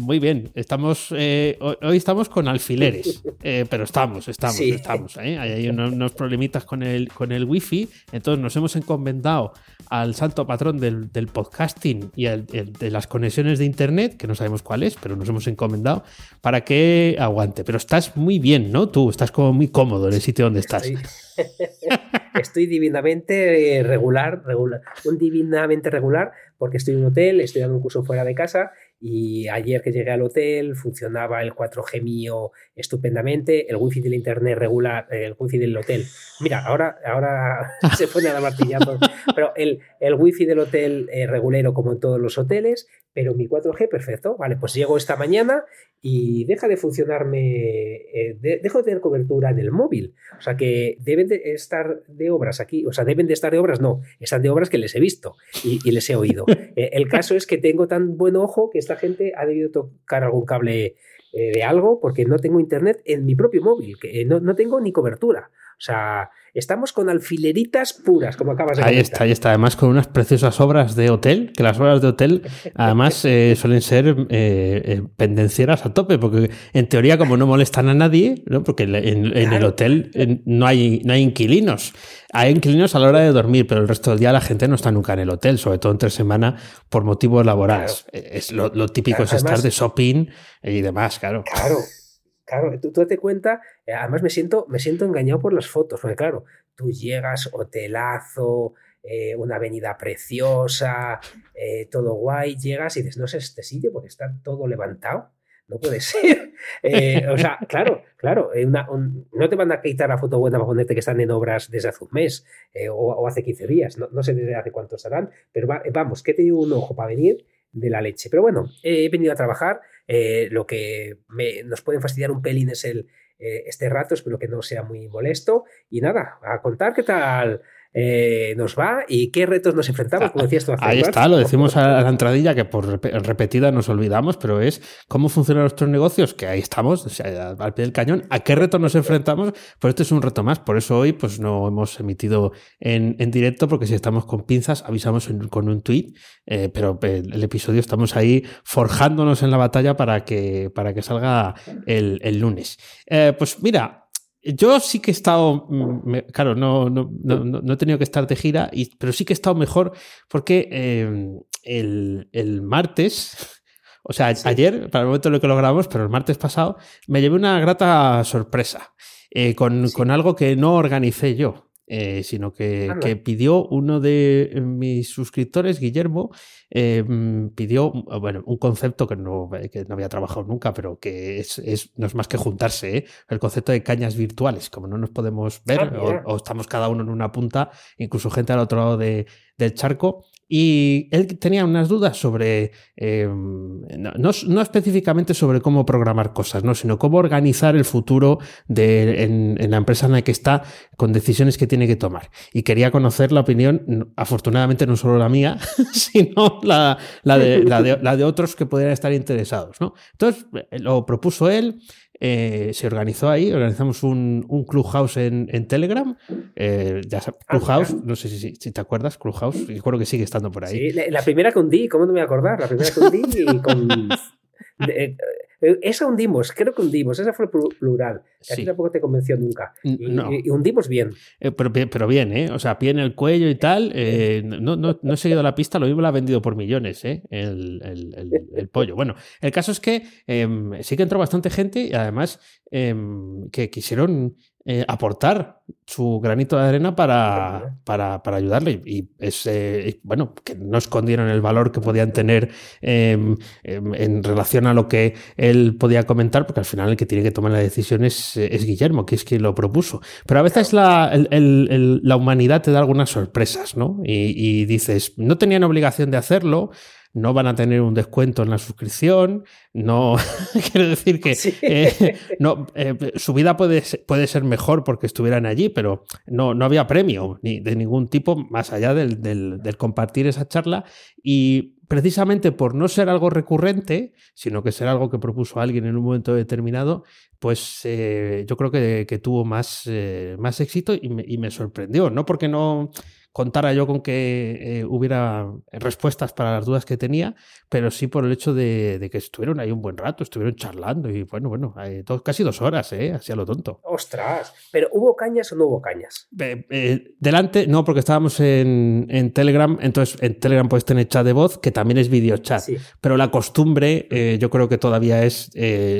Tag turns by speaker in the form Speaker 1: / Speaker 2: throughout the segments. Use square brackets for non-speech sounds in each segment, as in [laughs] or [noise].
Speaker 1: Muy bien, estamos eh, hoy estamos con alfileres, eh, pero estamos, estamos, estamos. ¿eh? Hay, unos, problemitas con el, con el wifi, entonces nos hemos encomendado al santo patrón del, podcasting y de las conexiones de internet, que no sabemos cuál es, pero nos hemos encomendado para que aguante. Pero estás muy bien, ¿no? Tú estás como muy cómodo en el sitio donde estás.
Speaker 2: Estoy, [laughs] divinamente regular, regular, un divinamente regular, porque estoy en un hotel, estoy dando un curso fuera de casa y ayer que llegué al hotel funcionaba el 4G mío estupendamente, el wifi del internet regular, el wifi del hotel. Mira, ahora, ahora [laughs] se pone a dar martillazos, pero el, el wifi del hotel eh, regulero como en todos los hoteles, pero mi 4G perfecto. Vale, pues llego esta mañana y deja de funcionarme, eh, dejo de tener cobertura en el móvil. O sea que deben de estar de obras aquí, o sea, deben de estar de obras, no, están de obras que les he visto y, les he oído. [laughs] Eh, el caso es que tengo tan buen ojo que esta gente ha debido tocar algún cable eh, de algo porque no tengo internet en mi propio móvil, que no, no tengo ni cobertura. O sea, Estamos con alfileritas puras, como acabas de
Speaker 1: Ahí está, ahí está. Además, con unas preciosas obras de hotel, que las obras de hotel, [laughs] además, eh, suelen ser eh, eh, pendencieras a tope, porque en teoría, como no molestan a nadie, ¿no? porque en, el hotel no hay, no hay inquilinos. Hay inquilinos a la hora de dormir, pero el resto del día la gente no está nunca en el hotel, sobre todo entre semana, por motivos laborales. Es lo, típico es estar de shopping y demás, claro.
Speaker 2: Claro. Claro, tú, tú te cuenta, eh, además me siento, me siento engañado por las fotos, porque claro, tú llegas, hotelazo, eh, una avenida preciosa, eh, todo guay, llegas y dices, no sé este sitio porque está todo levantado. No puede [laughs] ser. o sea, claro, claro, no te van a quitar la foto buena para ponerte que están en obras desde hace un mes o, hace 15 días, no, sé desde hace cuánto estarán, pero vamos, que te digo un ojo para venir de la leche. Pero bueno, he venido a trabajar. Eh, lo que nos puede fastidiar un pelín es el, eh, este rato, espero que no sea muy molesto. Y nada, a contar qué tal eh, nos va y qué retos nos enfrentamos, como decías tú
Speaker 1: Ahí está, lo decimos a la entradilla que por repetida nos olvidamos, pero es cómo funcionan nuestros negocios, que ahí estamos, o sea, al pie del cañón, a qué retos nos enfrentamos, pues este es un reto más, por eso hoy pues no hemos emitido en, directo, porque si estamos con pinzas avisamos con un tweet, eh, pero el, episodio estamos ahí forjándonos en la batalla para que, para que salga el, lunes. Eh, pues mira, yo sí que he estado, mm, claro, no, no, no, he tenido que estar de gira, y, pero sí que he estado mejor porque em, el, martes, [laughs] o sea, ayer, para el momento en el que lo grabamos, pero el martes pasado, me llevé una grata sorpresa eh, con, con algo que no organicé yo. Eh, sino que, pidió uno de mis suscriptores, Guillermo, eh, pidió bueno, un concepto que no, que no, había trabajado nunca, pero que es, es, no es más que juntarse, ¿eh? el concepto de cañas virtuales, como no nos podemos ver ah, o, estamos cada uno en una punta, incluso gente al otro lado de, del charco, y él tenía unas dudas sobre, em, no, específicamente sobre cómo programar cosas, ¿no? sino cómo organizar el futuro de, en, la empresa en la que está con decisiones que tiene que tomar. Y quería conocer la opinión, afortunadamente no solo la mía, [laughs] sino la, de, la de, otros que podrían estar interesados. ¿no? Entonces, eh, lo propuso él, eh, se organizó ahí, organizamos un, un Clubhouse en, en Telegram. Eh, ya ah, Clubhouse, no sé si, si, te acuerdas, Clubhouse, recuerdo que sigue estando por ahí.
Speaker 2: Sí, la, primera con hundí, ¿cómo no me voy a acordar? La primera con hundí y con. [laughs] Eh, esa hundimos, creo que hundimos, esa fue plural. Sí. tampoco te convenció nunca. Y, hundimos bien.
Speaker 1: Eh, pero, pero, bien, ¿eh? O sea, pie en el cuello y tal. Eh, no, no, no, he seguido la pista, lo mismo lo ha vendido por millones, ¿eh? El, el, el, pollo. Bueno, el caso es que em, sí que entró bastante gente y además em, que quisieron aportar su granito de arena para, para, para ayudarle. Y es, eh, bueno, que no escondieron el valor que podían tener em, em, en relación a lo que él podía comentar, porque al final el que tiene que tomar la decisión es, es Guillermo, que es quien lo propuso. Pero a veces la, la humanidad te da algunas sorpresas, ¿no? Y, y dices, no tenían obligación de hacerlo no van a tener un descuento en la suscripción, no [laughs] quiero decir que eh, no, eh, su vida puede, puede, ser mejor porque estuvieran allí, pero no, no había premio ni de ningún tipo más allá del, del, compartir esa charla. Y precisamente por no ser algo recurrente, sino que ser algo que propuso alguien en un momento determinado, pues eh, yo creo que, que tuvo más, más éxito y me sorprendió, no porque no contara yo con que eh, hubiera respuestas para las dudas que tenía, pero sí por el hecho de, que estuvieron ahí un buen rato, estuvieron charlando y bueno, bueno, casi dos horas, ¿eh? Así a lo tonto.
Speaker 2: Ostras, pero ¿hubo cañas o no hubo cañas?
Speaker 1: Eh, delante, no, porque estábamos en, Telegram, entonces en Telegram puedes tener chat de voz, que también es video chat, pero la costumbre eh, yo creo que todavía es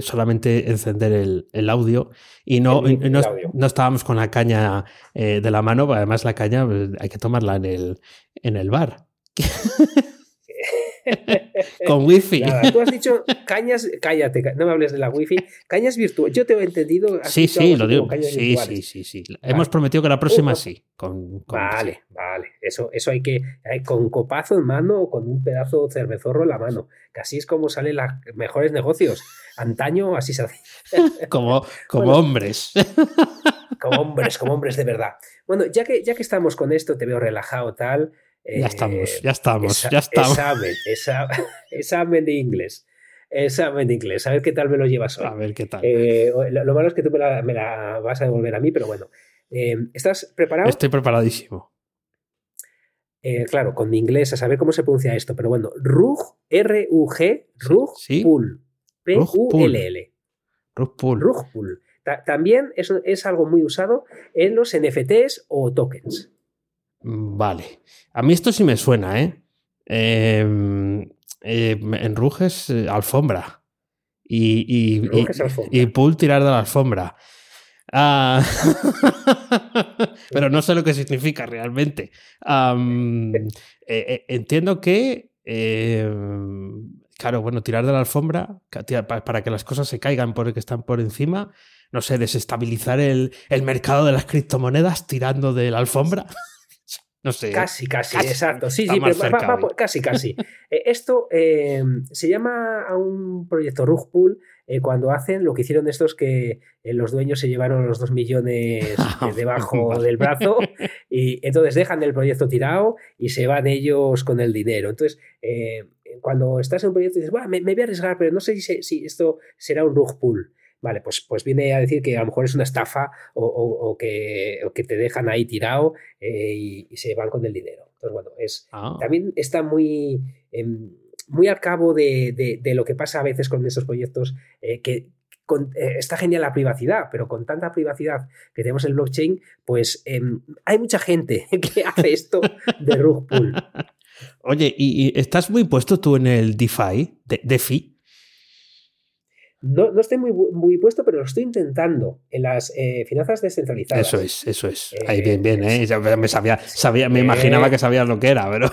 Speaker 1: solamente encender el, audio y no, no, estábamos con la caña de la mano, además la caña pues, hay que tomarla en el, en el bar. [laughs] Con wifi.
Speaker 2: tú has dicho cañas, cállate, no me hables de la wifi, cañas virtuales. Yo te he entendido.
Speaker 1: Sí, sí, lo digo. Sí, sí, sí, sí, Hemos prometido que la próxima sí.
Speaker 2: vale, vale. Eso, eso hay que, con copazo en mano o con un pedazo de cervezorro en la mano. Que así es como salen los mejores negocios. Antaño así se hace. [laughs]
Speaker 1: como como hombres.
Speaker 2: Como hombres, como hombres de verdad. Bueno, ya que, ya que estamos con esto, te veo relajado tal
Speaker 1: ya estamos, ya estamos, ya estamos.
Speaker 2: Examen, examen de inglés. Examen de inglés. A ver qué tal me lo llevas hoy.
Speaker 1: A ver qué tal.
Speaker 2: Eh, lo, malo es que tú me la, vas a devolver a mí, pero bueno. Eh, ¿Estás preparado?
Speaker 1: Estoy preparadísimo.
Speaker 2: Eh, claro, con mi inglés a saber cómo se pronuncia esto, pero bueno, RUG, R-U-G, RUG Pool, P-U-L-L.
Speaker 1: RUG.
Speaker 2: RUG Pool. también eso es algo muy usado en los NFTs o tokens.
Speaker 1: Vale. A mí esto sí me suena, ¿eh? Em, eh en Ruges, eh, alfombra. Y, y, y, pool tirar de la alfombra. Ah, [laughs] pero no sé lo que significa realmente. Eh, entiendo que, em, claro, bueno, tirar de la alfombra para que las cosas se caigan porque están por encima. No sé, desestabilizar el, el mercado de las criptomonedas tirando de la alfombra. [laughs] No sé.
Speaker 2: Casi, casi, exacto. Sí, sí, pero casi, casi. [laughs] Eh, esto eh, se llama a un proyecto Rug Pool eh, cuando hacen lo que hicieron estos que los dueños se llevaron los dos millones [laughs] debajo del brazo [laughs] y entonces dejan el proyecto tirado y se van ellos con el dinero. Entonces, cuando estás en un proyecto dices, me, me, voy a arriesgar, pero no sé si, si esto será un Rug Pool. Vale, pues, pues viene a decir que a lo mejor es una estafa o, que, que, te dejan ahí tirado eh, y, se van con el dinero. Entonces, bueno, es, ah. también está muy, em, muy al cabo de, lo que pasa a veces con estos proyectos eh, que, eh, está genial la privacidad, pero con tanta privacidad que tenemos en el blockchain, pues em, hay mucha gente [laughs] que hace esto de rug pull. [laughs]
Speaker 1: Oye, ¿y, estás muy puesto tú en el DeFi? De, DeFi?
Speaker 2: No, no estoy muy, muy puesto, pero lo estoy intentando en las eh, finanzas descentralizadas.
Speaker 1: Eso es, eso es. Ahí bien, bien, ¿eh? me, sabía, sabía, me imaginaba que sabías lo que era, pero.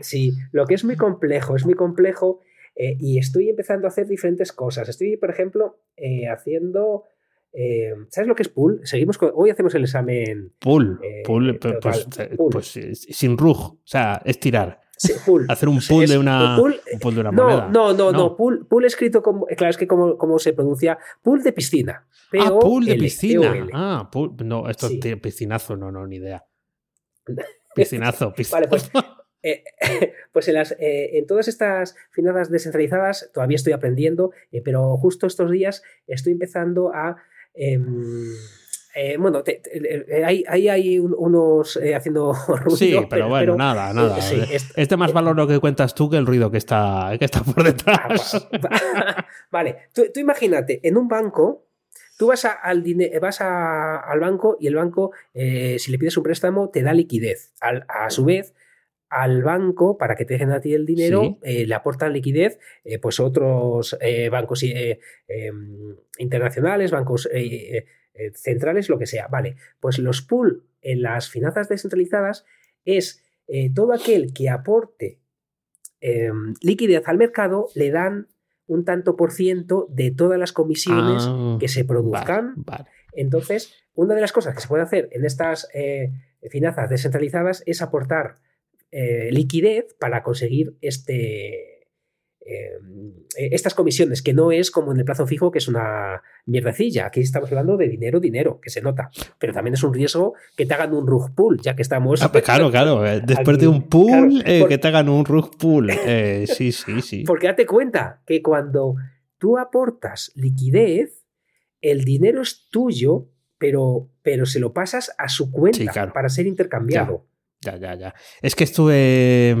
Speaker 2: sí, lo que es muy complejo, es muy complejo eh, y estoy empezando a hacer diferentes cosas. Estoy, por ejemplo, eh, haciendo. ¿Sabes lo que es pool? Seguimos hoy hacemos el examen.
Speaker 1: Pool, pool, pues, pues, sin rug, o sea, es tirar. Hacer un pool, de una, de una
Speaker 2: no,
Speaker 1: moneda.
Speaker 2: No, no, no, Pool, pool, escrito como. Claro, es que como, se pronuncia. Pool de piscina.
Speaker 1: ah, pool de piscina. Ah, pool, no, esto es piscinazo, no, no, ni idea. Piscinazo, [laughs] piscinazo. Vale,
Speaker 2: pues. [laughs] Eh, [laughs] pues en, las, eh, en todas estas finanzas descentralizadas todavía estoy aprendiendo, eh, pero justo estos días estoy empezando a. Eh, bueno, eh, ahí, hay unos eh, haciendo [laughs] ruido.
Speaker 1: Sí, pero, bueno, nada, nada. este más valor lo que cuentas tú que el ruido que está, que está por detrás.
Speaker 2: Ah, [laughs] vale, tú, imagínate, en un banco, tú vas, al, vas al banco y el banco, si le pides un préstamo, te da liquidez. a su vez, al banco para que te dejen a ti el dinero, le aportan liquidez, pues otros bancos em, internacionales, bancos eh, centrales, lo que sea. Vale, pues los pool en las finanzas descentralizadas es eh, todo aquel que aporte em, liquidez al mercado, le dan un tanto por ciento de todas las comisiones
Speaker 1: Ah,
Speaker 2: que se produzcan.
Speaker 1: Vale, vale.
Speaker 2: Entonces, una de las cosas que se puede hacer en estas eh, finanzas descentralizadas es aportar liquidez para conseguir este, eh, estas comisiones, que no es como en el plazo fijo, que es una mierdecilla. Aquí estamos hablando de dinero, dinero, que se nota. Pero también es un riesgo que te hagan un rug pull, ya que estamos.
Speaker 1: Ah, pues claro, [laughs] claro. eh, Después
Speaker 2: Aquí,
Speaker 1: de un pool,
Speaker 2: claro,
Speaker 1: eh,
Speaker 2: por-
Speaker 1: que te hagan un rug pool. Eh, sí, sí, sí. [laughs]
Speaker 2: Porque date cuenta que cuando tú aportas liquidez, el dinero es tuyo, pero, pero se lo pasas a su cuenta
Speaker 1: Sí, claro.
Speaker 2: para ser intercambiado.
Speaker 1: Ya, ya, ya. Es que estuve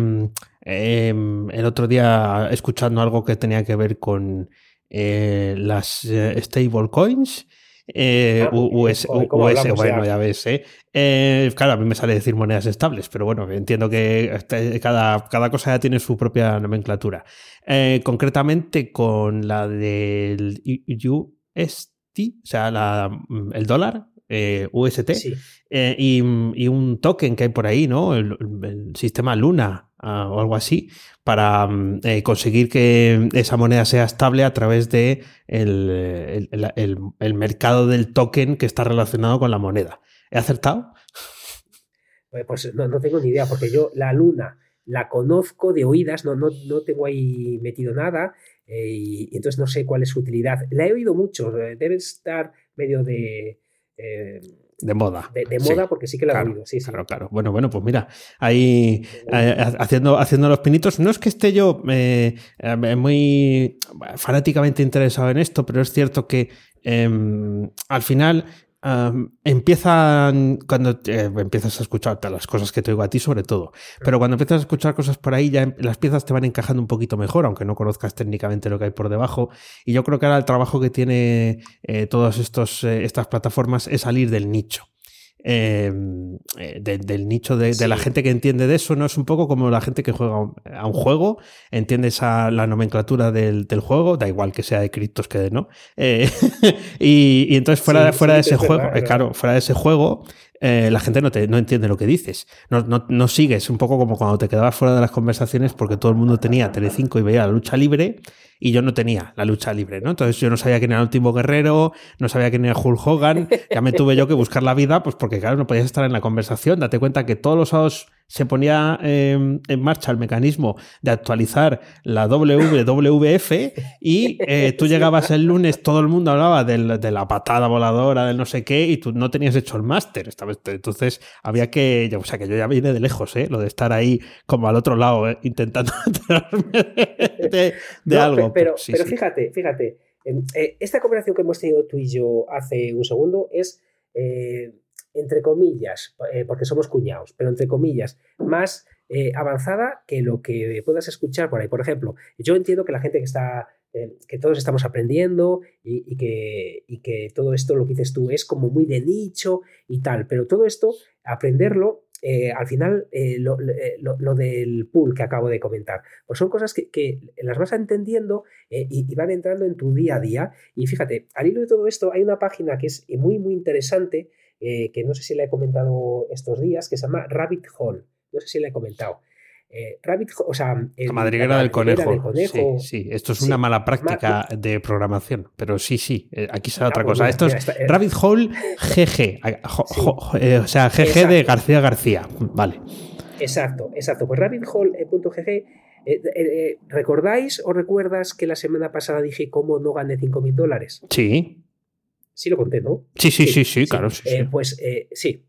Speaker 1: em, el otro día escuchando algo que tenía que ver con eh, las eh, stablecoins. Eh,
Speaker 2: Ah,
Speaker 1: US,
Speaker 2: ¿cómo
Speaker 1: US, bueno,
Speaker 2: ya?
Speaker 1: ves, ¿eh? Eh, Claro, a mí me sale decir monedas estables, pero bueno, entiendo que este- cada, cada cosa ya tiene su propia nomenclatura. Eh, concretamente con la del UST, o sea, la- el dólar, eh, UST,
Speaker 2: Sí.
Speaker 1: eh, y, y un token que hay por ahí, ¿no? El, el sistema Luna ah, o algo así, para mm, eh, conseguir que esa moneda sea estable a través de el, el- el- mercado del token que está relacionado con la moneda. ¿He acertado?
Speaker 2: Pues no, no tengo ni idea, porque yo la luna la conozco de oídas, no, no, no tengo ahí metido nada, y, y entonces no sé cuál es su utilidad. La he oído mucho, debe estar medio de, eh,
Speaker 1: De moda.
Speaker 2: de, de
Speaker 1: Sí,
Speaker 2: moda, porque sí que la he
Speaker 1: claro,
Speaker 2: oído. Sí, sí.
Speaker 1: Claro, claro. Bueno, bueno, pues mira, ahí eh, haciendo, haciendo los pinitos. No es que esté yo eh, eh, muy fanáticamente interesado en esto, pero es cierto que em, al final am, empiezan, cuando eh, empiezas a escuchar las cosas que te oigo a ti sobre todo, pero cuando empiezas a escuchar cosas por ahí ya em- las piezas te van encajando un poquito mejor, aunque no conozcas técnicamente lo que hay por debajo. Y yo creo que ahora el trabajo que tiene eh, todas eh, estas plataformas es salir del nicho. Eh, eh, de- del nicho de, de la gente que entiende de eso, ¿no? Es un poco como la gente que juega a un juego, entiende esa, la nomenclatura del, del juego, da igual que sea de criptos que de no. Eh, [laughs] y, y entonces fuera,
Speaker 2: Sí,
Speaker 1: fuera
Speaker 2: sí,
Speaker 1: de ese
Speaker 2: es
Speaker 1: juego,
Speaker 2: verdad,
Speaker 1: eh, claro, fuera de ese juego, eh, la gente no, te, no entiende lo que dices. No, no, sigues, un poco como cuando te quedabas fuera de las conversaciones porque todo el mundo tenía Telecinco y veía la lucha libre y yo no tenía la lucha libre, ¿no? Entonces yo no sabía quién era el último guerrero, no sabía quién era Hulk Hogan, ya me tuve yo que buscar la vida, pues porque claro, no podías estar en la conversación. Date cuenta que todos los sábados se ponía eh, en marcha el mecanismo de actualizar la WWF y eh, tú llegabas el lunes, todo el mundo hablaba del- de la patada voladora, del no sé qué, y tú no tenías hecho el máster. Entonces había que, o sea que yo ya vine de lejos, ¿eh? lo de estar ahí como al otro lado, ¿eh? intentando [laughs] enterarme de, de
Speaker 2: No,
Speaker 1: algo.
Speaker 2: pe- Pero,
Speaker 1: sí,
Speaker 2: pero
Speaker 1: sí.
Speaker 2: fíjate, fíjate, em, eh, esta conversación que hemos tenido tú y yo hace un segundo es, eh, entre comillas, eh, porque somos cuñados, pero entre comillas, más eh, avanzada que lo que puedas escuchar por ahí. Por ejemplo, yo entiendo que la gente que está, eh, que todos estamos aprendiendo y, que, y que todo esto, lo que dices tú, es como muy de nicho y tal, pero todo esto, aprenderlo eh, al final, lo, lo- del pool que acabo de comentar, pues son cosas que, que las vas entendiendo y, y van entrando en tu día a día. Y fíjate, al hilo de todo esto, hay una página que es muy, muy interesante, eh, que no sé si la he comentado estos días, que se llama Rabbit Hole. No sé si la he comentado. Eh, Rabbit Hole, o sea, el-
Speaker 1: La madriguera del conejo.
Speaker 2: del conejo.
Speaker 1: Sí, sí, esto es
Speaker 2: Sí.
Speaker 1: una mala práctica de programación, pero sí, sí, eh, aquí sale
Speaker 2: Ah,
Speaker 1: otra
Speaker 2: pues
Speaker 1: cosa.
Speaker 2: mira,
Speaker 1: Esto
Speaker 2: mira,
Speaker 1: es
Speaker 2: eh,
Speaker 1: Rabbit Hole GG,
Speaker 2: Sí.
Speaker 1: eh, o sea, GG de. García García. Vale.
Speaker 2: Exacto, exacto. Pues rabbithole.gg, eh, eh, eh, ¿recordáis o recuerdas que la semana pasada dije cómo no gané 5.000 dólares?
Speaker 1: Sí,
Speaker 2: Sí lo conté, ¿no?
Speaker 1: sí, sí, sí, sí, claro. Sí,
Speaker 2: Eh. Pues eh, sí.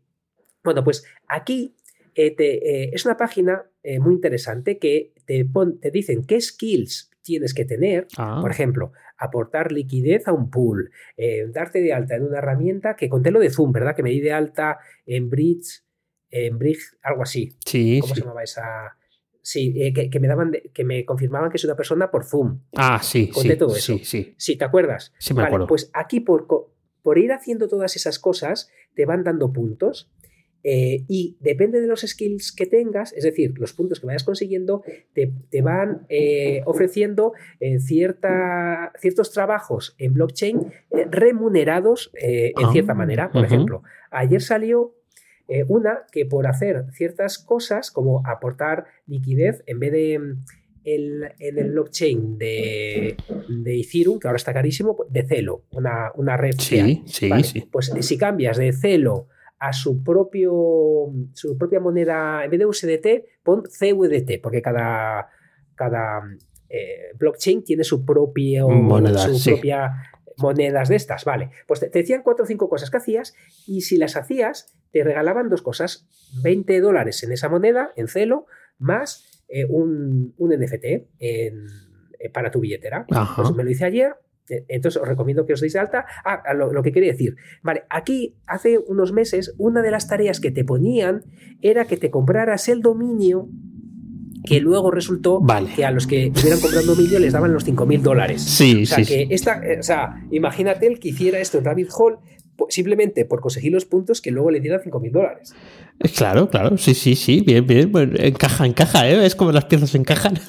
Speaker 2: Bueno, pues aquí eh, te- eh, es una página muy interesante que te, pon- te dicen qué skills tienes que tener.
Speaker 1: Ah,
Speaker 2: Por ejemplo, aportar liquidez a un pool, eh, darte de alta en una herramienta que conté lo de Zoom, ¿verdad? Que me di de alta en Bridge, en Bridge, algo así.
Speaker 1: sí,
Speaker 2: ¿Cómo
Speaker 1: sí.
Speaker 2: se llamaba esa? Sí, eh, que, que me daban, de- que me confirmaban que es una persona por Zoom.
Speaker 1: Ah, sí,
Speaker 2: Conté
Speaker 1: sí,
Speaker 2: todo eso.
Speaker 1: sí, sí.
Speaker 2: Sí, ¿te acuerdas?
Speaker 1: Sí me
Speaker 2: Vale,
Speaker 1: acuerdo.
Speaker 2: pues aquí por, por ir haciendo todas esas cosas te van dando puntos. eh, y depende de los skills que tengas, es decir, los puntos que vayas consiguiendo, te, van eh, ofreciendo eh, cierta, ciertos trabajos en blockchain remunerados en
Speaker 1: Ah,
Speaker 2: cierta manera. Por ejemplo, ayer salió una que por hacer ciertas cosas, como aportar liquidez, en vez de el- en el blockchain de, de Ethereum, que ahora está carísimo, de Celo, una, una red
Speaker 1: Sí, sí,
Speaker 2: Vale,
Speaker 1: sí.
Speaker 2: Pues si cambias de Celo a su propio su propia moneda, en vez de USDT, pon CUDT, porque cada, cada eh, blockchain tiene su propio
Speaker 1: Moneda,
Speaker 2: su
Speaker 1: sí.
Speaker 2: propia monedas de estas, vale. Pues te, te decían cuatro o cinco cosas que hacías y si las hacías te regalaban dos cosas, 20 dólares en esa moneda, en Celo, más eh, un, un NFT en- eh, para tu billetera. Pues me lo hice ayer. eh, Entonces os recomiendo que os deis de alta. Ah, lo, lo que quería decir. Vale, aquí hace unos meses una de las tareas que te ponían era que te compraras el dominio que luego resultó
Speaker 1: Vale.
Speaker 2: que a los que estuvieran comprando dominio les daban los 5.000 dólares.
Speaker 1: Sí,
Speaker 2: O sea,
Speaker 1: sí,
Speaker 2: que
Speaker 1: sí.
Speaker 2: esta, o sea, imagínate el que hiciera esto en Rabbit Hole simplemente por conseguir los puntos que luego le dieran 5.000 dólares.
Speaker 1: Eh, Claro, claro, sí, sí, sí, bien, bien, bueno, encaja, encaja, ¿eh? Es como las piezas encajan. [laughs]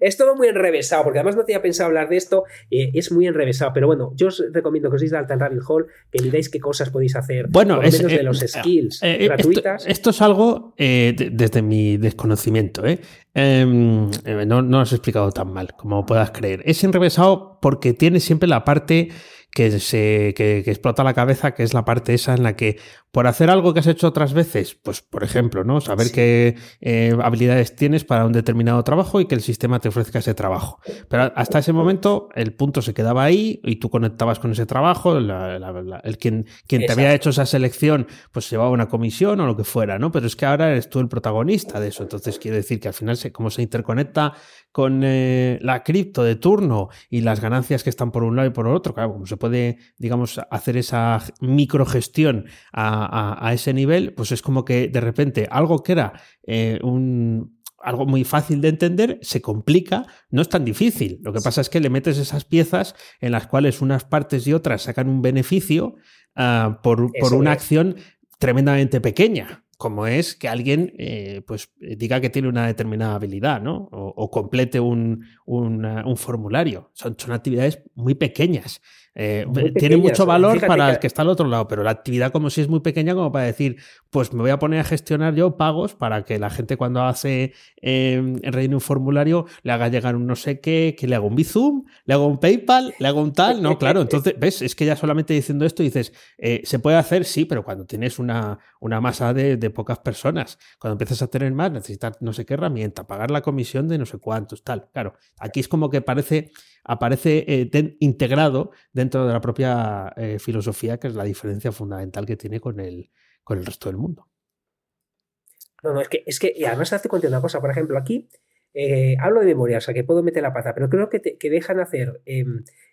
Speaker 2: Es todo muy enrevesado, porque además no tenía pensado hablar de esto, eh, es muy enrevesado, pero bueno, yo os recomiendo que os deis de alta en Rabbit Hole, que miráis qué cosas podéis hacer,
Speaker 1: Bueno,
Speaker 2: por lo
Speaker 1: es,
Speaker 2: menos
Speaker 1: eh,
Speaker 2: de los
Speaker 1: eh,
Speaker 2: skills
Speaker 1: eh, esto-
Speaker 2: gratuitas.
Speaker 1: Esto, es algo de- desde mi desconocimiento, ¿eh? Em, eh, no, no lo has explicado tan mal como puedas creer. Es enrevesado porque tiene siempre la parte que, se, que, que explota la cabeza, que es la parte esa en la que por hacer algo que has hecho otras veces, pues por ejemplo, ¿no? Saber
Speaker 2: Sí.
Speaker 1: qué eh, habilidades tienes para un determinado trabajo y que el sistema te ofrezca ese trabajo. Pero hasta ese momento el punto se quedaba ahí y tú conectabas con ese trabajo, la- la- la- el quien, quien te había hecho esa selección pues llevaba una comisión o lo que fuera, ¿no? Pero es que ahora eres tú el protagonista de eso. Entonces quiere decir que al final se, como se interconecta con eh, la cripto de turno y las ganancias que están por un lado y por otro, claro, como se puede, digamos, hacer esa microgestión a, a- a ese nivel, pues es como que de repente algo que era eh, un algo muy fácil de entender, se complica, no es tan difícil. Lo que pasa es que le metes esas piezas en las cuales unas partes y otras sacan un beneficio ah, por, por una
Speaker 2: es.
Speaker 1: acción tremendamente pequeña, como es que alguien eh, pues diga que tiene una determinada habilidad, ¿no? O, o complete un, una- un formulario. Son, son actividades muy pequeñas. Eh,
Speaker 2: Muy
Speaker 1: tiene mucho valor
Speaker 2: Fíjate
Speaker 1: para el que está al otro lado, pero la actividad como si es muy pequeña como para decir, pues me voy a poner a gestionar yo pagos para que la gente cuando hace eh, rellene un formulario le haga llegar un no sé qué, que le haga un Bizum, le haga un PayPal, le haga un tal. No, claro, [laughs] entonces, ¿ves? Es que ya solamente diciendo esto dices, eh, ¿se puede hacer? Sí, pero cuando tienes una, una masa de, de pocas personas, cuando empiezas a tener más, necesitas no sé qué herramienta, pagar la comisión de no sé cuántos, tal. Claro, aquí es como que parece, aparece eh, integrado dentro de la propia eh, filosofía, que es la diferencia fundamental que tiene con el, con el resto del mundo.
Speaker 2: No, no, es que, es que y además te cuento una cosa, por ejemplo, aquí eh, hablo de memoria, o sea que puedo meter la pata, pero creo que, te- que dejan hacer eh,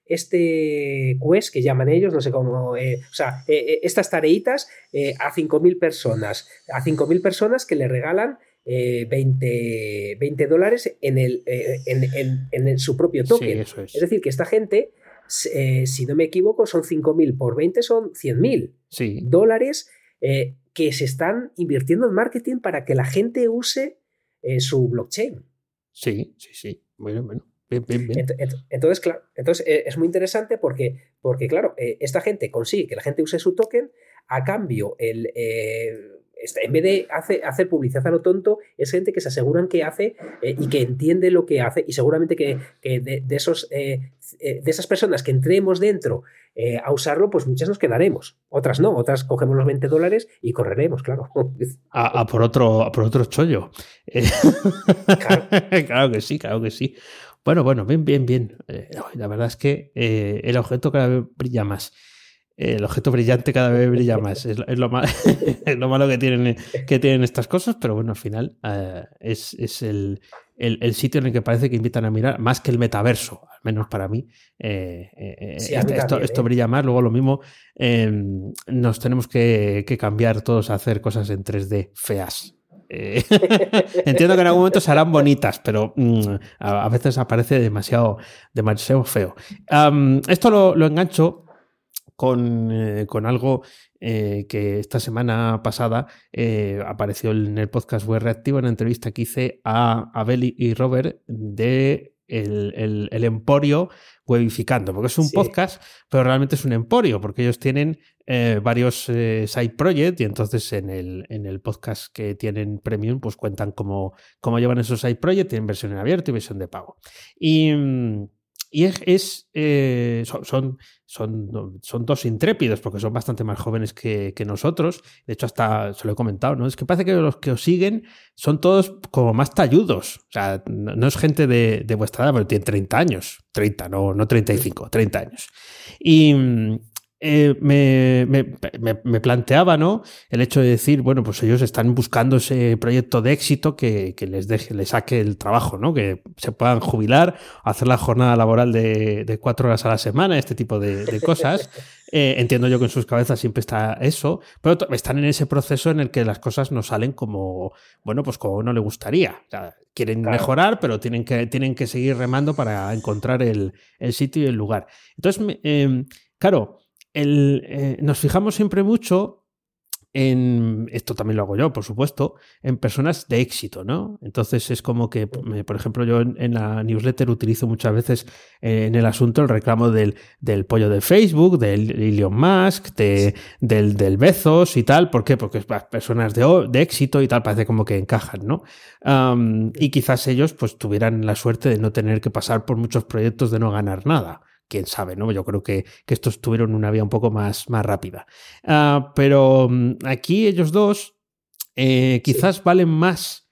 Speaker 2: este quest que llaman ellos, no sé cómo, o sea, estas tareitas eh, a 5.000 personas, a 5.000 personas que le regalan eh, 20, 20 dólares en, el, eh, en, en- en el- su propio
Speaker 1: Sí,
Speaker 2: token.
Speaker 1: eso es.
Speaker 2: Es decir, que esta gente, eh, si no me equivoco, son 5.000 por 20 son 100.000
Speaker 1: Sí,
Speaker 2: dólares eh, que se están invirtiendo en marketing para que la gente use su blockchain.
Speaker 1: sí, sí, sí. Bueno, bueno. Bien, bien, bien.
Speaker 2: Ent- ent- Entonces, claro, entonces es muy interesante porque, porque claro, esta gente consigue que la gente use su token, a cambio, el, eh, en vez de hace- hacer publicidad a lo tonto, es gente que se aseguran que hace eh, y que entiende lo que hace y seguramente que, que de, de esos, eh, eh, de esas personas que entremos dentro eh, a usarlo, pues muchas nos quedaremos. Otras no, otras cogemos los 20 dólares y correremos, claro. [laughs]
Speaker 1: A, a por otro, a por otro chollo. [laughs]
Speaker 2: Claro.
Speaker 1: claro que sí, claro que sí. Bueno, bueno, bien, bien, bien. La verdad es que el objeto cada vez brilla más. Eh, El objeto brillante cada vez brilla más. Es, lo- es lo, ma- [laughs] es lo malo que tienen, que tienen estas cosas, pero bueno, al final eh, es, es el, el- el sitio en el que parece que invitan a mirar, más que el metaverso, al menos para mí. eh, eh,
Speaker 2: Sí, mí
Speaker 1: esto, esto-
Speaker 2: también,
Speaker 1: esto brilla más. Luego lo mismo, eh, nos tenemos que, que cambiar todos a hacer cosas en 3D feas. [laughs] Entiendo que en algún momento serán bonitas, pero mm, a, a veces aparece demasiado, demasiado feo. Esto lo, lo engancho con, eh, con algo eh, que esta semana pasada eh, apareció en el podcast Web Reactivo en la entrevista que hice a Abel y Robert de el, el, Emporio Webificando, porque es un podcast, pero realmente es un emporio, porque ellos tienen eh, varios side projects y entonces en el, en el podcast que tienen premium, pues cuentan cómo, cómo llevan esos side projects, tienen versión en abierto y versión de pago. Y mm, y es, eh, son, son, son, dos intrépidos, porque son bastante más jóvenes que, nosotros. De hecho, hasta se lo he comentado, ¿no? Es que parece que los que os siguen son todos como más talludos. O sea, no, es gente de, vuestra edad, pero tienen 30 años. 30, no, no 35, 30 años. Y, eh, me, me, planteaba ¿no? el hecho de decir, bueno, pues ellos están buscando ese proyecto de éxito que, les deje, les saque el trabajo, ¿no? que se puedan jubilar, hacer la jornada laboral de, cuatro horas a la semana, este tipo de, cosas. [laughs] Eh, entiendo yo que en sus cabezas siempre está eso, pero están en ese proceso en el que las cosas no salen como, bueno, pues como uno le gustaría. quieren mejorar, pero tienen que, tienen que seguir remando para encontrar el, sitio y el lugar. Entonces, eh, claro, eh, nos fijamos siempre mucho en, esto también lo hago yo, por supuesto, en personas de éxito, ¿no? Entonces es como que, por ejemplo, yo en, la newsletter utilizo muchas veces eh, en el asunto el reclamo del, del, pollo de Facebook, del Elon Musk, de, del, del Bezos y tal. ¿Por qué? Porque personas de, de éxito y tal parece como que encajan, ¿no? y quizás ellos pues tuvieran la suerte de no tener que pasar por muchos proyectos de no ganar nada quién sabe, ¿no? Yo creo que, estos tuvieron una vía un poco más, más rápida. Ah, pero mm, aquí ellos dos eh, quizás valen más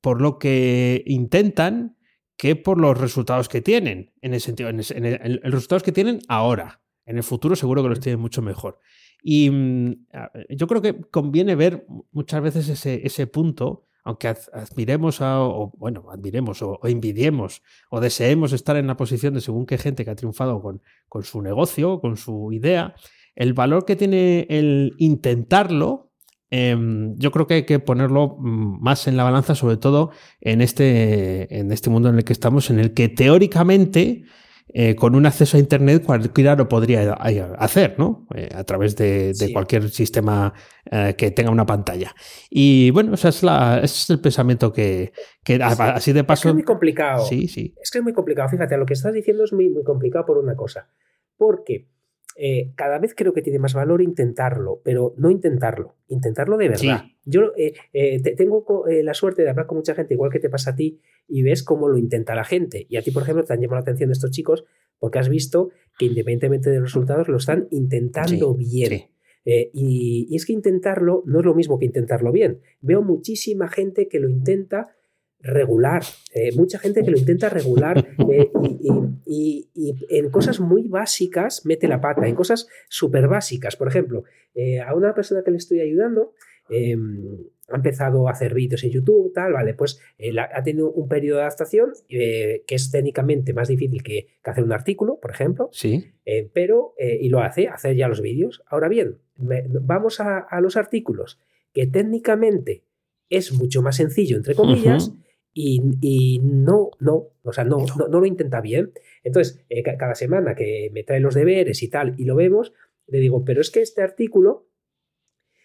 Speaker 1: por lo que intentan que por los resultados que tienen. En el sentido, en, el, los resultados que tienen ahora. En el futuro seguro que los tienen mucho mejor. Y mm, yo creo que conviene ver muchas veces ese, ese punto aunque admiremos o, bueno, admiremos o, envidiemos o deseemos estar en la posición de según qué gente que ha triunfado con, con su negocio, con su idea, el valor que tiene el intentarlo, em, yo creo que hay que ponerlo mm, más en la balanza, sobre todo en este, en este mundo en el que estamos, en el que teóricamente eh, con un acceso a Internet cualquiera lo podría hacer, ¿no? Eh, a través de, cualquier sistema eh, que tenga una pantalla. Y bueno, ese es, ese es el pensamiento que, así de paso...
Speaker 2: Es, muy complicado.
Speaker 1: Sí, sí.
Speaker 2: Es que es muy complicado. Fíjate, lo que estás diciendo es muy, muy complicado por una cosa. Porque eh, cada vez creo que tiene más valor intentarlo, pero no intentarlo, intentarlo de verdad. Yo eh, eh, tengo la suerte de hablar con mucha gente, igual que te pasa a ti, y ves cómo lo intenta la gente. Y a ti, por ejemplo, te han llamado la atención estos chicos porque has visto que independientemente de los resultados lo están intentando bien. y, y, es que intentarlo no es lo mismo que intentarlo bien. Veo muchísima gente que lo intenta regular, eh, mucha gente que lo intenta regular [laughs] eh, y, en cosas muy básicas mete la pata, en cosas súper básicas. Por ejemplo, eh, a una persona que le estoy ayudando em, ha empezado a hacer vídeos en YouTube, tal, vale, pues ha tenido un periodo de adaptación que es técnicamente más difícil que, hacer un artículo, por ejemplo,
Speaker 1: sí.
Speaker 2: pero, y lo hace, hacer ya los vídeos. Ahora bien, vamos a, los artículos, que técnicamente es mucho más sencillo, entre comillas, y, no, no, o sea, no, no, lo intenta bien. Entonces, eh, cada semana que me trae los deberes y tal, y lo vemos, le digo, pero es que este artículo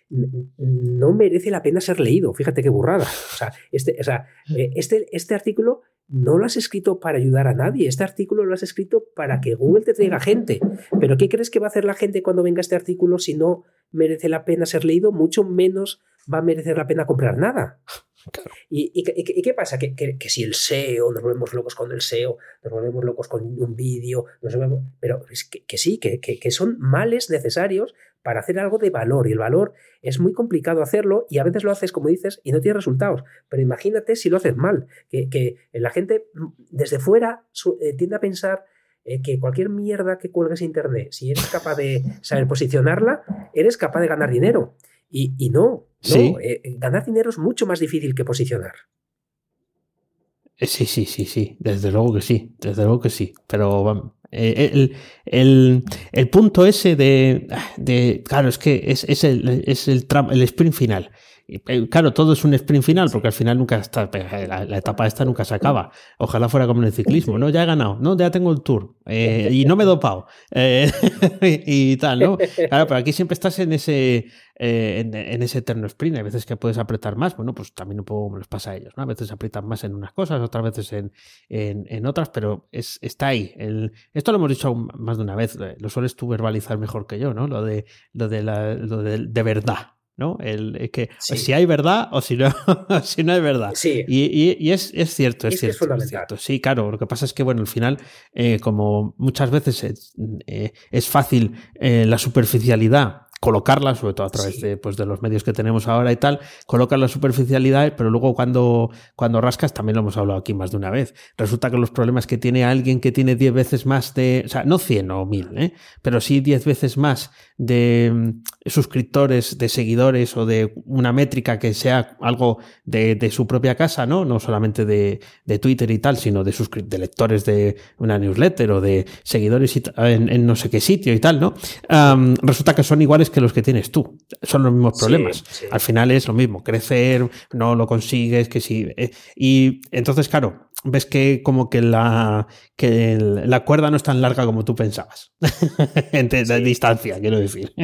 Speaker 2: no merece la pena ser leído. Fíjate qué burrada. O sea, este, o sea, eh, este, este artículo no lo has escrito para ayudar a nadie. Este artículo lo has escrito para que Google te traiga gente. Pero ¿qué crees que va a hacer la gente cuando venga este artículo si no merece la pena ser leído? Mucho menos va a merecer la pena comprar nada. ¿Y, qué pasa? Que, si el SEO, nos volvemos locos con el SEO, nos volvemos locos con un vídeo, pero es que, sí, que, son males necesarios para hacer algo de valor. Y el valor es muy complicado hacerlo y a veces lo haces, como dices, y no tienes resultados. Pero imagínate si lo haces mal, que, la gente mm, desde fuera eh, tiende a pensar eh, que cualquier mierda que cuelgues en Internet, si eres capaz de saber posicionarla, eres capaz de ganar dinero. Y, no, no eh, ganar dinero es mucho más difícil que posicionar.
Speaker 1: Sí, sí, sí, sí, desde luego que sí, desde luego que sí. Pero eh, el, punto ese de, de, Claro, es que es, el, es el, el sprint final claro, todo es un sprint final, porque al final nunca está, la, etapa esta nunca se acaba. Ojalá fuera como en el ciclismo, ¿no? Ya he ganado, ¿no? Ya tengo el tour eh, y no me he dopado [laughs] y tal, ¿no? Claro, pero aquí siempre estás en ese, en, ese eterno sprint. Hay veces que puedes apretar más, bueno, pues también un poco les pasa a ellos, ¿no? A veces aprietan más en unas cosas, otras veces en, en, otras, pero es, está ahí. El, esto lo hemos dicho más de una vez, lo sueles tú verbalizar mejor que yo, ¿no? Lo de, lo de, la, lo de verdad. ¿No? El, que si hay verdad o si no, [laughs] si no hay verdad.
Speaker 2: Sí.
Speaker 1: Y, es, cierto, es, cierto, cierto, Sí, claro. Lo que pasa es que, bueno, al final, eh, como muchas veces es, eh, fácil eh, la superficialidad colocarla, sobre todo a través de, pues, de los medios que tenemos ahora y tal, colocar la superficialidad, pero luego cuando, cuando rascas, también lo hemos hablado aquí más de una vez, resulta que los problemas que tiene alguien que tiene 10 veces más de, o sea, no 100 o 1000, ¿eh? pero sí 10 veces más de mm, suscriptores, de seguidores o de una métrica que sea algo de, de su propia casa, ¿no? No solamente de, de Twitter y tal, sino de, de lectores de una newsletter o de seguidores en, en, no sé qué sitio y tal, ¿no? resulta que son iguales que los que tienes tú. Son los mismos problemas. Al final es lo mismo, crecer, no lo consigues, que sí. Eh, y entonces, claro, ves que como que la, que la cuerda no es tan larga como tú pensabas. [laughs] Entre la distancia, quiero decir. [laughs]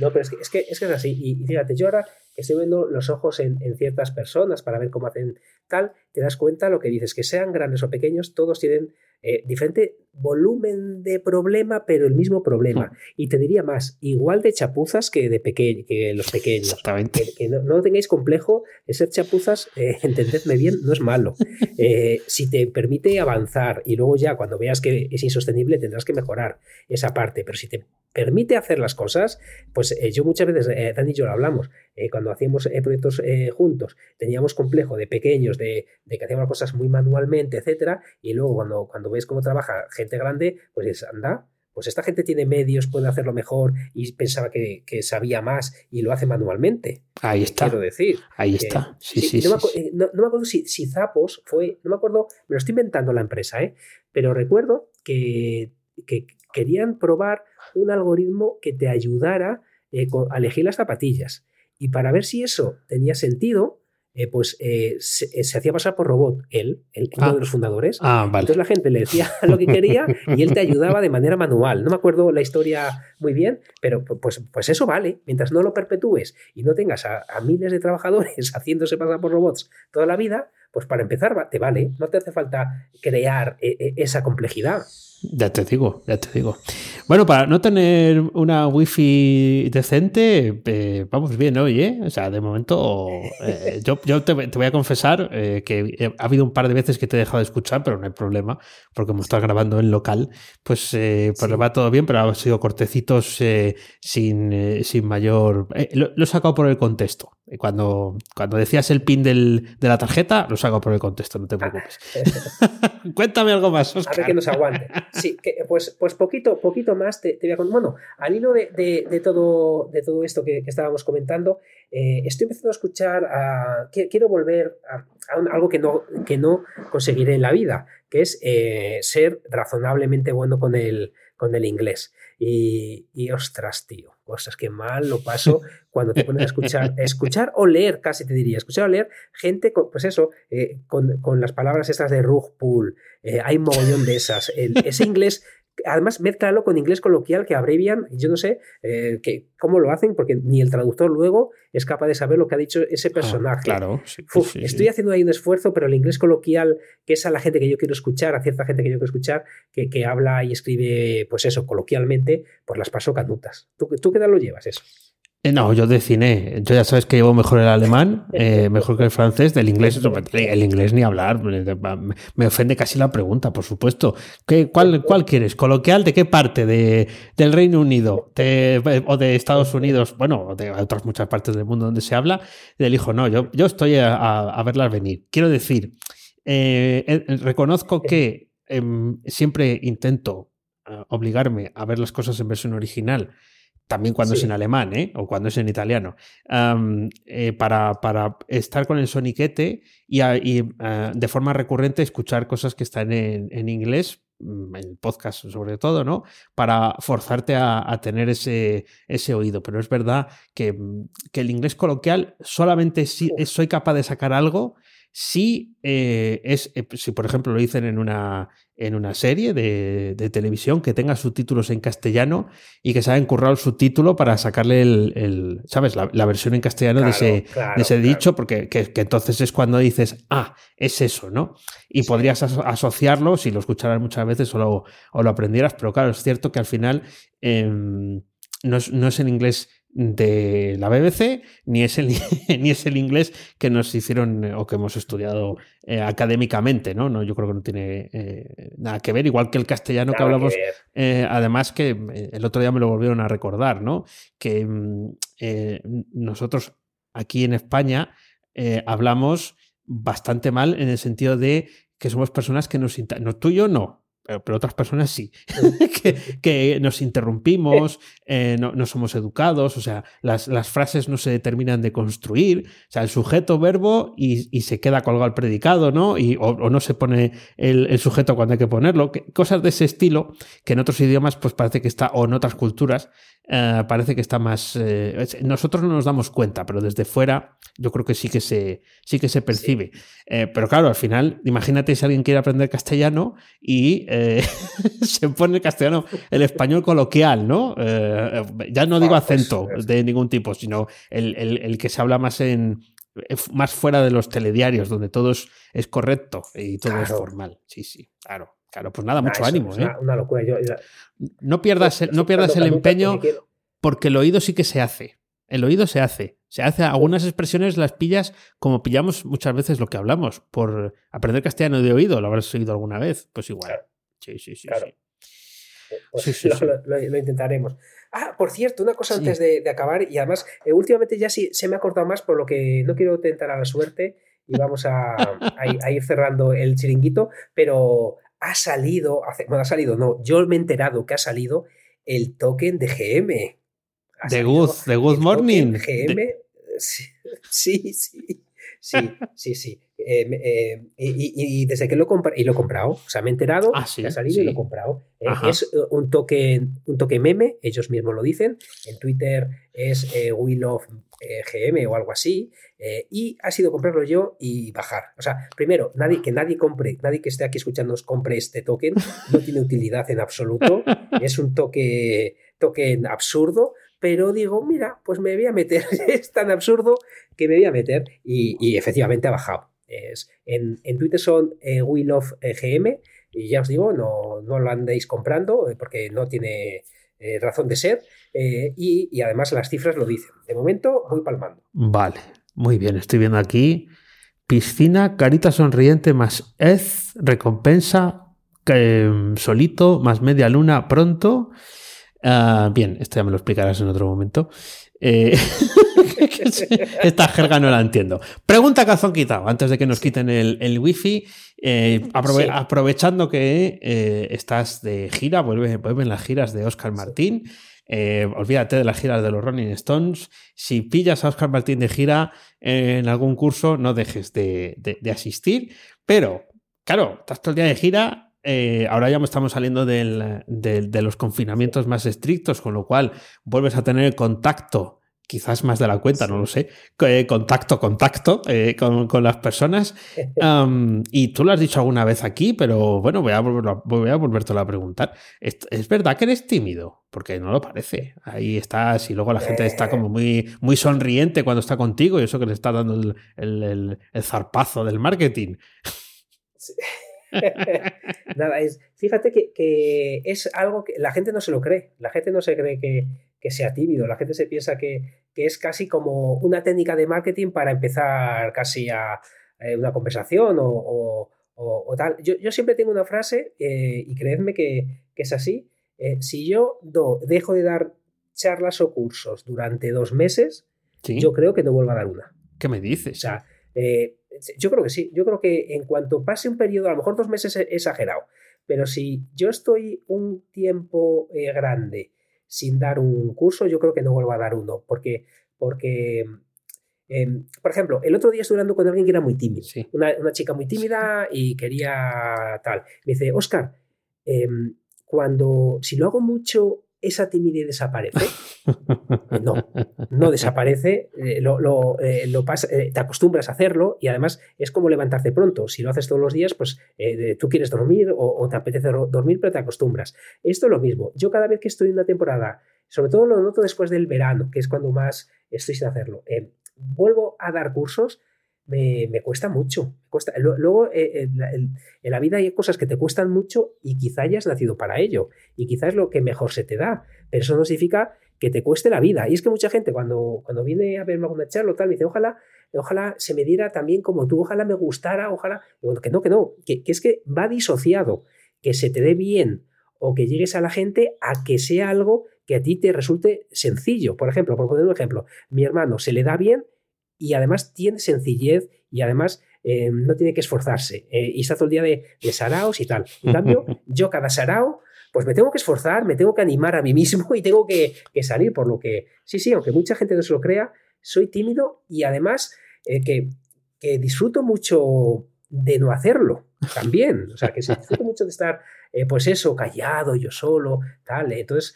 Speaker 2: No, pero es que, es que, es, así. Y fíjate, yo ahora estoy viendo los ojos en, en, ciertas personas para ver cómo hacen tal, te das cuenta lo que dices, que sean grandes o pequeños, todos tienen eh, diferente volumen de problema, pero el mismo problema. Hmm. Y te diría más, igual de chapuzas que de que los pequeños.
Speaker 1: Exactamente.
Speaker 2: Que, no, tengáis complejo, ser chapuzas, eh, [laughs] entendedme bien, no es malo. [laughs] Eh, si te permite avanzar y luego ya cuando veas que es insostenible tendrás que mejorar esa parte, pero si te permite hacer las cosas, pues yo muchas veces, Dani y yo lo hablamos, eh, cuando hacíamos proyectos juntos, teníamos complejo de pequeños, de, que hacíamos cosas muy manualmente, etcétera, y luego cuando, cuando ves cómo trabaja gente grande, pues es, anda, pues esta gente tiene medios, puede hacerlo mejor y pensaba que, sabía más y lo hace manualmente.
Speaker 1: Ahí está.
Speaker 2: Quiero decir.
Speaker 1: Ahí está. Sí, sí,
Speaker 2: no, me acuerdo si, si, Zapos fue, no me acuerdo, me lo estoy inventando la empresa, ¿eh? pero recuerdo que, que querían probar un algoritmo que te ayudara eh, a elegir las zapatillas. Y para ver si eso tenía sentido, eh, pues eh, se, hacía pasar por robot, él, el, uno ah. de los fundadores.
Speaker 1: Ah,
Speaker 2: Entonces la gente le decía [laughs] lo que quería y él te ayudaba de manera manual. No me acuerdo la historia muy bien, pero pues, pues eso vale. Mientras no lo perpetúes y no tengas a, a miles de trabajadores [laughs] haciéndose pasar por robots toda la vida, pues para empezar te vale. No te hace falta crear esa complejidad.
Speaker 1: Ya te digo, ya te digo. Bueno, para no tener una wifi decente, eh, vamos bien hoy, ¿eh? O sea, de momento, eh, yo, yo te, voy a confesar eh, que ha habido un par de veces que te he dejado de escuchar, pero no hay problema, porque como estás grabando en local, pues, pues va todo bien, pero han sido cortecitos sin, sin mayor... Lo, lo, he sacado por el contexto. Cuando, cuando decías el pin del, de la tarjeta, lo saco por el contexto, no te preocupes. [laughs] [laughs] Cuéntame algo más, Oscar.
Speaker 2: A ver que nos aguante. Sí, pues, pues poquito, poquito más te, voy a contar. Bueno, al hilo de, todo, de todo esto que, estábamos comentando, eh, estoy empezando a escuchar, quiero volver a, algo que no, que no conseguiré en la vida, que es eh, ser razonablemente bueno con el, con el inglés. Y, y ostras, tío, ostras, qué mal lo paso cuando te pones a escuchar, [laughs] escuchar o leer, casi te diría, escuchar o leer gente, con, pues eso, eh, con, con, las palabras estas de rug pull, eh, hay mogollón de esas. ese inglés además, mezclalo con inglés coloquial que abrevian, yo no sé eh, que, cómo lo hacen, porque ni el traductor luego es capaz de saber lo que ha dicho ese ah, personaje.
Speaker 1: claro.
Speaker 2: estoy haciendo ahí un esfuerzo, pero el inglés coloquial, que es a la gente que yo quiero escuchar, a cierta gente que yo quiero escuchar, que, que habla y escribe, pues eso, coloquialmente, pues las paso canutas. ¿Tú, tú qué tal lo llevas eso?
Speaker 1: Eh, no, yo de cine. Yo ya sabes que llevo mejor el alemán, eh, [laughs] mejor que el francés, del inglés. El inglés ni hablar. Me ofende casi la pregunta, por supuesto. ¿Qué, cuál, ¿Cuál quieres? ¿Coloquial de qué parte? ¿De, ¿Del Reino Unido? ¿O de Estados Unidos? Bueno, de otras muchas partes del mundo donde se habla. Del hijo, no, yo, yo estoy a, verlas venir. Quiero decir, eh, reconozco que em, siempre intento obligarme a ver las cosas en versión original también cuando es en alemán ¿eh? o cuando es en italiano, eh, para, para, estar con el soniquete y, y ah, de forma recurrente escuchar cosas que están en, en, inglés mm, el podcast sobre todo, ¿no? Para forzarte a, tener ese, ese, oído. Pero es verdad que, mm, que, el inglés coloquial solamente si soy capaz de sacar algo si eh, es, eh, si por ejemplo lo dicen en una, en una serie de, televisión que tenga subtítulos en castellano y que se haya encurrado el subtítulo para sacarle el, ¿sabes? La, versión en castellano de ese, ese dicho, porque que, entonces es cuando dices, ah, es eso, ¿no? Y podrías asociarlo, si lo escucharas muchas veces o lo, o lo, aprendieras, pero claro, es cierto que al final em, no, es, no es en inglés de la BBC, ni es el, [laughs] ni es el inglés que nos hicieron o que hemos estudiado eh, académicamente, ¿no? ¿no? Yo creo que no tiene eh, nada que ver, igual que el castellano que hablamos, eh, además que el otro día me lo volvieron a recordar, ¿no? Que mm, nosotros aquí en España hablamos bastante mal en el sentido de que somos personas que nos... No, tú y yo no, pero, otras personas sí, [laughs] que, nos interrumpimos, eh, no, somos educados, o sea, las, frases no se determinan de construir, o sea, el sujeto, verbo y, se queda colgado el predicado, ¿no? Y, o, no se pone el, sujeto cuando hay que ponerlo, cosas de ese estilo que en otros idiomas pues parece que está, o en otras culturas, eh, parece que está más... Eh, nosotros no nos damos cuenta, pero desde fuera yo creo que sí que se, sí que se percibe. pero claro, al final, imagínate si alguien quiere aprender castellano y eh, [laughs] se pone castellano, el español coloquial, ¿no? Eh, ya no digo pues, acento de ningún tipo, sino el, que se habla más en más fuera de los telediarios, donde todo es, correcto y todo es formal. Sí, sí, claro. Claro, pues nada, mucho ánimo. ¿eh?
Speaker 2: Una, locura.
Speaker 1: no pierdas, no pierdas el empeño porque el oído sí que se hace. El oído se hace. Se hace. Algunas expresiones las pillas como pillamos muchas veces lo que hablamos. Por aprender castellano de oído, lo habrás oído alguna vez. Pues igual. Sí, sí, sí.
Speaker 2: Pues lo, intentaremos. Ah, por cierto, una cosa antes de, acabar, y además, eh, últimamente ya sí se me ha cortado más, por lo que no quiero tentar a la suerte y vamos a, ir cerrando el chiringuito, pero ha salido, bueno, ha salido, no, yo me he enterado que ha salido el token de GM.
Speaker 1: De Good, de Good Morning.
Speaker 2: GM, [laughs] sí, sí. Sí, sí, sí. Eh, eh, y, desde que lo compré, y lo he comprado, o sea, me he enterado, ah, ha salido y lo he comprado. Eh, es un toque, un toque meme, ellos mismos lo dicen. En Twitter es Will of GM o algo así. y ha sido comprarlo yo y bajar. O sea, primero, nadie, que nadie compre, nadie que esté aquí escuchando compre este token, no tiene utilidad en absoluto. [laughs] Es un toque, token absurdo pero digo, mira, pues me voy a meter, [laughs] es tan absurdo que me voy a meter y, efectivamente ha bajado. Es, en, Twitter son eh, eh y ya os digo, no, no lo andéis comprando eh, porque no tiene eh, razón de ser y, y, además las cifras lo dicen. De momento voy palmando.
Speaker 1: Vale, muy bien, estoy viendo aquí piscina, carita sonriente más ez, recompensa, solito más media luna pronto. Ah, bien, esto ya me lo explicarás en otro momento. Eh, [laughs] esta jerga no la entiendo. Pregunta calzón quitado, antes de que nos quiten el, wifi. Eh, aprovechando que eh, estás de gira, vuelven las giras de Oscar Martín. olvídate de las giras de los Rolling Stones. Si pillas a Oscar Martín de gira en algún curso, no dejes de, de asistir. Pero, claro, estás todo el día de gira, eh, ahora ya estamos saliendo de los confinamientos más estrictos, con lo cual vuelves a tener contacto, quizás más de la cuenta, no lo sé, eh, contacto, contacto eh, con, las personas. [laughs] y tú lo has dicho alguna vez aquí, pero bueno, voy a, voy a volverte a preguntar. ¿Es, verdad que eres tímido? Porque no lo parece. Ahí estás y luego la gente está como muy, muy sonriente cuando está contigo y eso que le está dando el, el zarpazo del marketing.
Speaker 2: Sí. [laughs] [laughs] Nada, es, fíjate que, es algo que la gente no se lo cree, la gente no se cree que, sea tímido, la gente se piensa que, es casi como una técnica de marketing para empezar casi a eh, una conversación o, tal. Yo, siempre tengo una frase, eh, y creedme que, es así, eh, si yo dejo de dar charlas o cursos durante dos meses, yo creo que no vuelvo a dar una.
Speaker 1: ¿Qué me dices?
Speaker 2: O sea, yo creo que sí. Yo creo que en cuanto pase un periodo, a lo mejor dos meses es exagerado, pero si yo estoy un tiempo eh, grande sin dar un curso, yo creo que no vuelvo a dar uno, porque, porque em, por ejemplo, el otro día estuve hablando con alguien que era muy tímido, una, chica muy tímida y quería tal. Me dice, Oscar, em, cuando, si lo hago mucho, esa timidez desaparece. No, no desaparece, eh, lo, lo, eh, lo eh, te acostumbras a hacerlo y además es como levantarte pronto. Si lo haces todos los días, pues tú quieres dormir o, te apetece dormir, pero te acostumbras. Esto es lo mismo. Yo cada vez que estoy en una temporada, sobre todo lo noto después del verano, que es cuando más estoy sin hacerlo, vuelvo a dar cursos me, cuesta mucho. cuesta. Luego, eh, en, la, vida hay cosas que te cuestan mucho y quizá hayas nacido para ello. Y quizás es lo que mejor se te da. Pero eso no significa que te cueste la vida. Y es que mucha gente cuando, cuando viene a verme alguna charla o tal, me dice, ojalá, ojalá se me diera también como tú, ojalá me gustara, ojalá. que no, que no, que, que es que va disociado. Que se te dé bien o que llegues a la gente a que sea algo que a ti te resulte sencillo. Por ejemplo, por poner un ejemplo, mi hermano se le da bien y además tiene sencillez y además eh, no tiene que esforzarse eh, y está todo el día de, de saraos y tal. En cambio, [laughs] yo cada sarao, pues me tengo que esforzar, me tengo que animar a mí mismo y tengo que, salir, por lo que, sí, sí, aunque mucha gente no se lo crea, soy tímido y además eh, que, que, disfruto mucho de no hacerlo también. O sea, que disfruto mucho de estar, pues eso, callado, yo solo, tal. Entonces,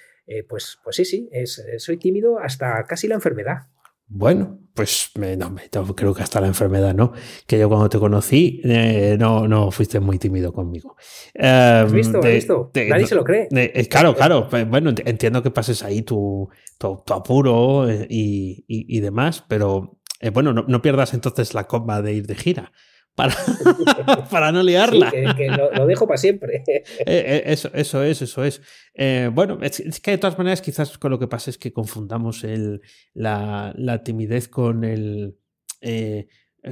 Speaker 2: pues, pues sí, sí, es, soy tímido hasta casi la enfermedad.
Speaker 1: Bueno, pues me, no, me, creo que hasta la enfermedad, ¿no? Que yo cuando te conocí eh, no, no fuiste muy tímido conmigo.
Speaker 2: ¿Has em, visto? ¿Has visto? Nadie se lo cree.
Speaker 1: Eh, claro, claro. Pues, bueno, entiendo que pases ahí tu, tu, apuro eh, y, y, demás, pero bueno, no, no, pierdas entonces la coma de ir de gira para, [laughs] [laughs] para no liarla.
Speaker 2: que, lo, dejo para siempre. [laughs]
Speaker 1: Eh, eh, eso, eso es, eso es. Eh, bueno, es, que de todas maneras quizás con lo que pasa es que confundamos el, la, la timidez con el...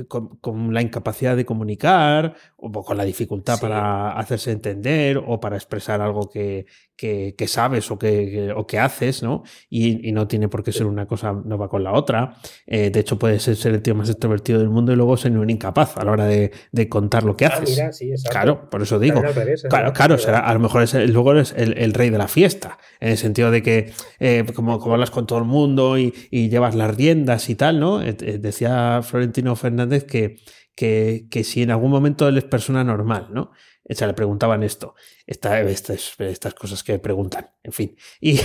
Speaker 1: con, la incapacidad de comunicar o con la dificultad para hacerse entender o para expresar algo que, que, sabes o que, o que haces, ¿no? Y, no tiene por qué ser una cosa, no va con la otra. Eh, de hecho, puedes ser, el tío más extrovertido del mundo y luego ser un incapaz a la hora de, contar lo que ah, haces. claro, por eso digo. claro, claro, será, a lo mejor es, luego eres el, rey de la fiesta, en el sentido de que eh, como, como hablas con todo el mundo y, llevas las riendas y tal, ¿no? Eh, decía Florentino Fernández que, que, que si en algún momento él es persona normal, ¿no? O sea, le preguntaban esto, estas, estas cosas que preguntan, en fin. Y,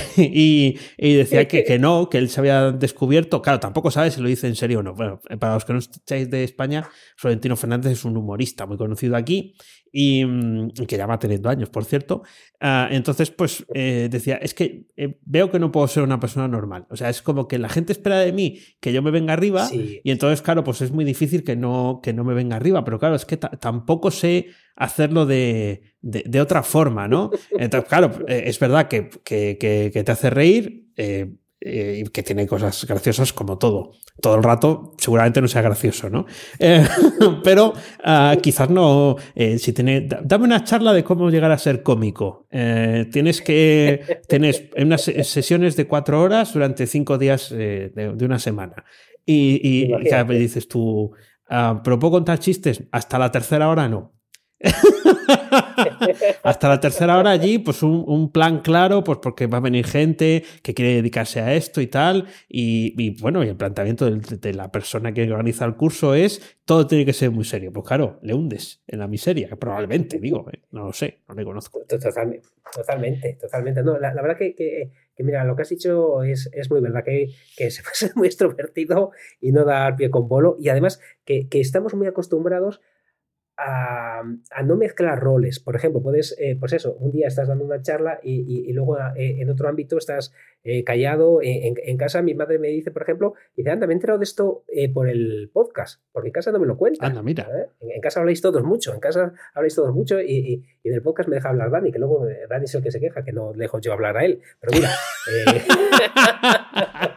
Speaker 1: y, decía que, que, no, que él se había descubierto, claro, tampoco sabe si lo dice en serio o no. Bueno, para los que no estáis de España, Florentino Fernández es un humorista muy conocido aquí y, mm, que ya va teniendo años, por cierto. Ah, entonces, pues eh, decía, es que eh, veo que no puedo ser una persona normal. O sea, es como que la gente espera de mí que yo me venga arriba y entonces, claro, pues es muy difícil que no, que no me venga arriba. Pero claro, es que tampoco sé hacerlo de, de, otra forma, ¿no? [laughs] Entonces, claro, eh, es verdad que, que, que, te hace reír eh, eh, y que tiene cosas graciosas como todo. Todo el rato seguramente no sea gracioso, ¿no? [laughs] pero ah, quizás no, si tiene, dame una charla de cómo llegar a ser cómico. tienes que, tienes unas sesiones de cuatro horas durante cinco días de, una semana. Y, y, y dices tú, ah, pero puedo contar chistes hasta la tercera hora, no. [laughs] Hasta la tercera hora allí, pues un, plan claro, pues porque va a venir gente que quiere dedicarse a esto y tal. Y, bueno, y el planteamiento de, la persona que organiza el curso es todo tiene que ser muy serio. Pues claro, le hundes en la miseria, probablemente, digo, ¿eh? no lo sé, no le conozco.
Speaker 2: Totalmente, totalmente, totalmente. No, la, verdad que, mira, lo que has dicho es, es muy verdad, que, que se [laughs] puede ser muy extrovertido y no dar pie con bolo. Y además que, que estamos muy acostumbrados a, no mezclar roles. Por ejemplo, puedes, eh, pues eso, un día estás dando una charla y, luego eh, en otro ámbito estás eh, callado. En, casa mi madre me dice, por ejemplo, dice, anda, me he enterado de esto por el podcast, porque en casa no me lo cuenta.
Speaker 1: Anda, mira.
Speaker 2: En, casa habláis todos mucho, en casa habláis todos mucho y, en el podcast me deja hablar Dani, que luego Dani es el que se queja, que no dejo yo hablar a él. Pero mira.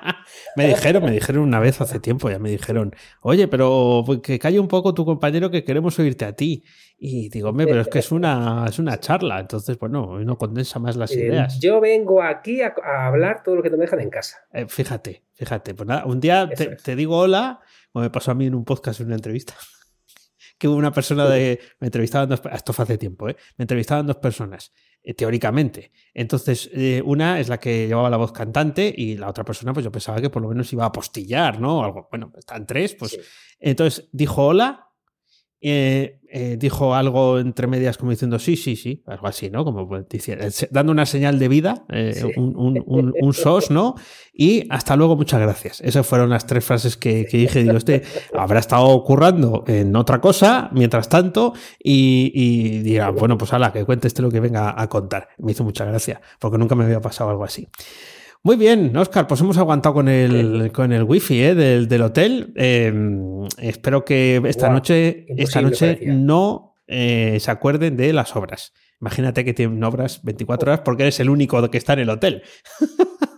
Speaker 2: [laughs] [laughs]
Speaker 1: me dijeron, me dijeron una vez hace tiempo, ya me dijeron, oye, pero pues, que calle un poco tu compañero que queremos oírte a ti. Y digo, hombre, pero es que es una, es una charla, entonces, bueno, uno condensa más las eh, ideas.
Speaker 2: Yo vengo aquí a, hablar todo lo que no me dejan en casa.
Speaker 1: Eh, fíjate, fíjate. Pues nada, un día te, digo hola, como me pasó a mí en un podcast, en una entrevista, [laughs] que hubo una persona de. Me entrevistaban dos. Esto fue hace tiempo, ¿eh? Me entrevistaban dos personas, teóricamente. Entonces, una es la que llevaba la voz cantante y la otra persona, pues yo pensaba que por lo menos iba a postillar, ¿no? Algo. Bueno, están tres, pues. Entonces dijo hola eh, eh, dijo algo entre medias como diciendo sí, sí, sí, algo así, ¿no? Como pues, dando una señal de vida, eh, un, sos, ¿no? Y hasta luego, muchas gracias. Esas fueron las tres frases que, dije. Digo, este habrá estado currando en otra cosa mientras tanto y, dirá, bueno, pues ala, que cuente este lo que venga a contar. Me hizo mucha gracia, porque nunca me había pasado algo así. Muy bien, Oscar, pues hemos aguantado con el, con el wifi ¿eh? del, hotel. Em, espero que esta noche, esta noche no eh, se acuerden de las obras. Imagínate que tienen obras 24 horas porque eres el único que está en el hotel. [laughs]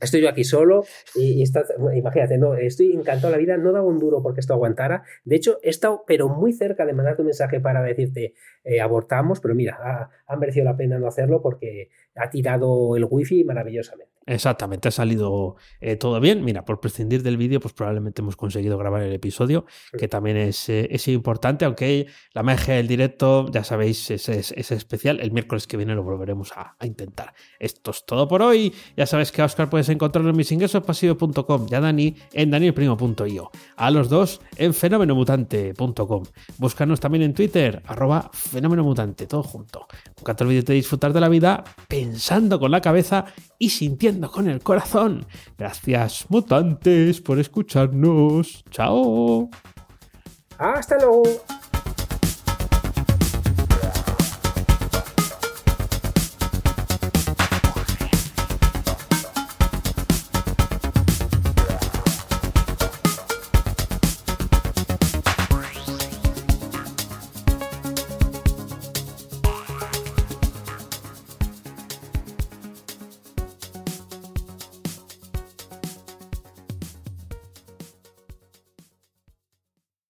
Speaker 2: Estoy yo aquí solo y, está, imagínate, no, estoy encantado de la vida, no daba un duro porque esto aguantara. De hecho, he estado pero muy cerca de mandarte un mensaje para decirte eh, abortamos, pero mira, ha, ha, merecido la pena no hacerlo porque ha tirado el wifi maravillosamente.
Speaker 1: Exactamente, ha salido eh, todo bien. Mira, por prescindir del vídeo, pues probablemente hemos conseguido grabar el episodio, que también es, eh, es importante, aunque la magia del directo, ya sabéis, es, es, especial. El miércoles que viene lo volveremos a, intentar. Esto es todo por hoy. Ya sabes que a Oscar puedes encontrarlo en misingresospasivo.com y a Dani en danielprimo.io. A los dos en fenomenomutante.com. Búscanos también en Twitter, arroba fenomenomutante, todo junto. Nunca te olvides de disfrutar de la vida pensando con la cabeza y sintiendo con el corazón. Gracias, mutantes, por escucharnos. Chao.
Speaker 2: Hasta luego.